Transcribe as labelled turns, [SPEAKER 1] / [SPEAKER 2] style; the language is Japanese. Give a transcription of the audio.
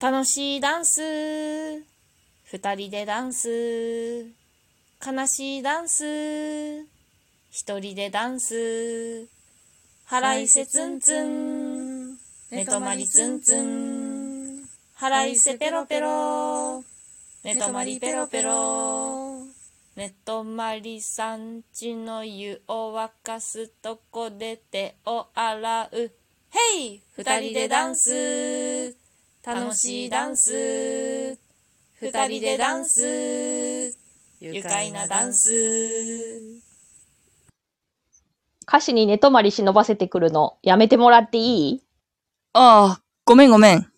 [SPEAKER 1] 楽しいダンス。二人でダンス。悲しいダンス。一人でダンス。払いせツンツン。寝泊まりツンツン。払いせペロペロ。寝泊まりペロペロ。寝泊まりさんちの湯を沸かすとこで手を洗う。ヘイ二人でダンス。楽しいダンス。二人でダンス。愉快なダンス。
[SPEAKER 2] 歌詞に寝泊まり忍ばせてくるの、やめてもらっていい？
[SPEAKER 3] ああ、ごめんごめん。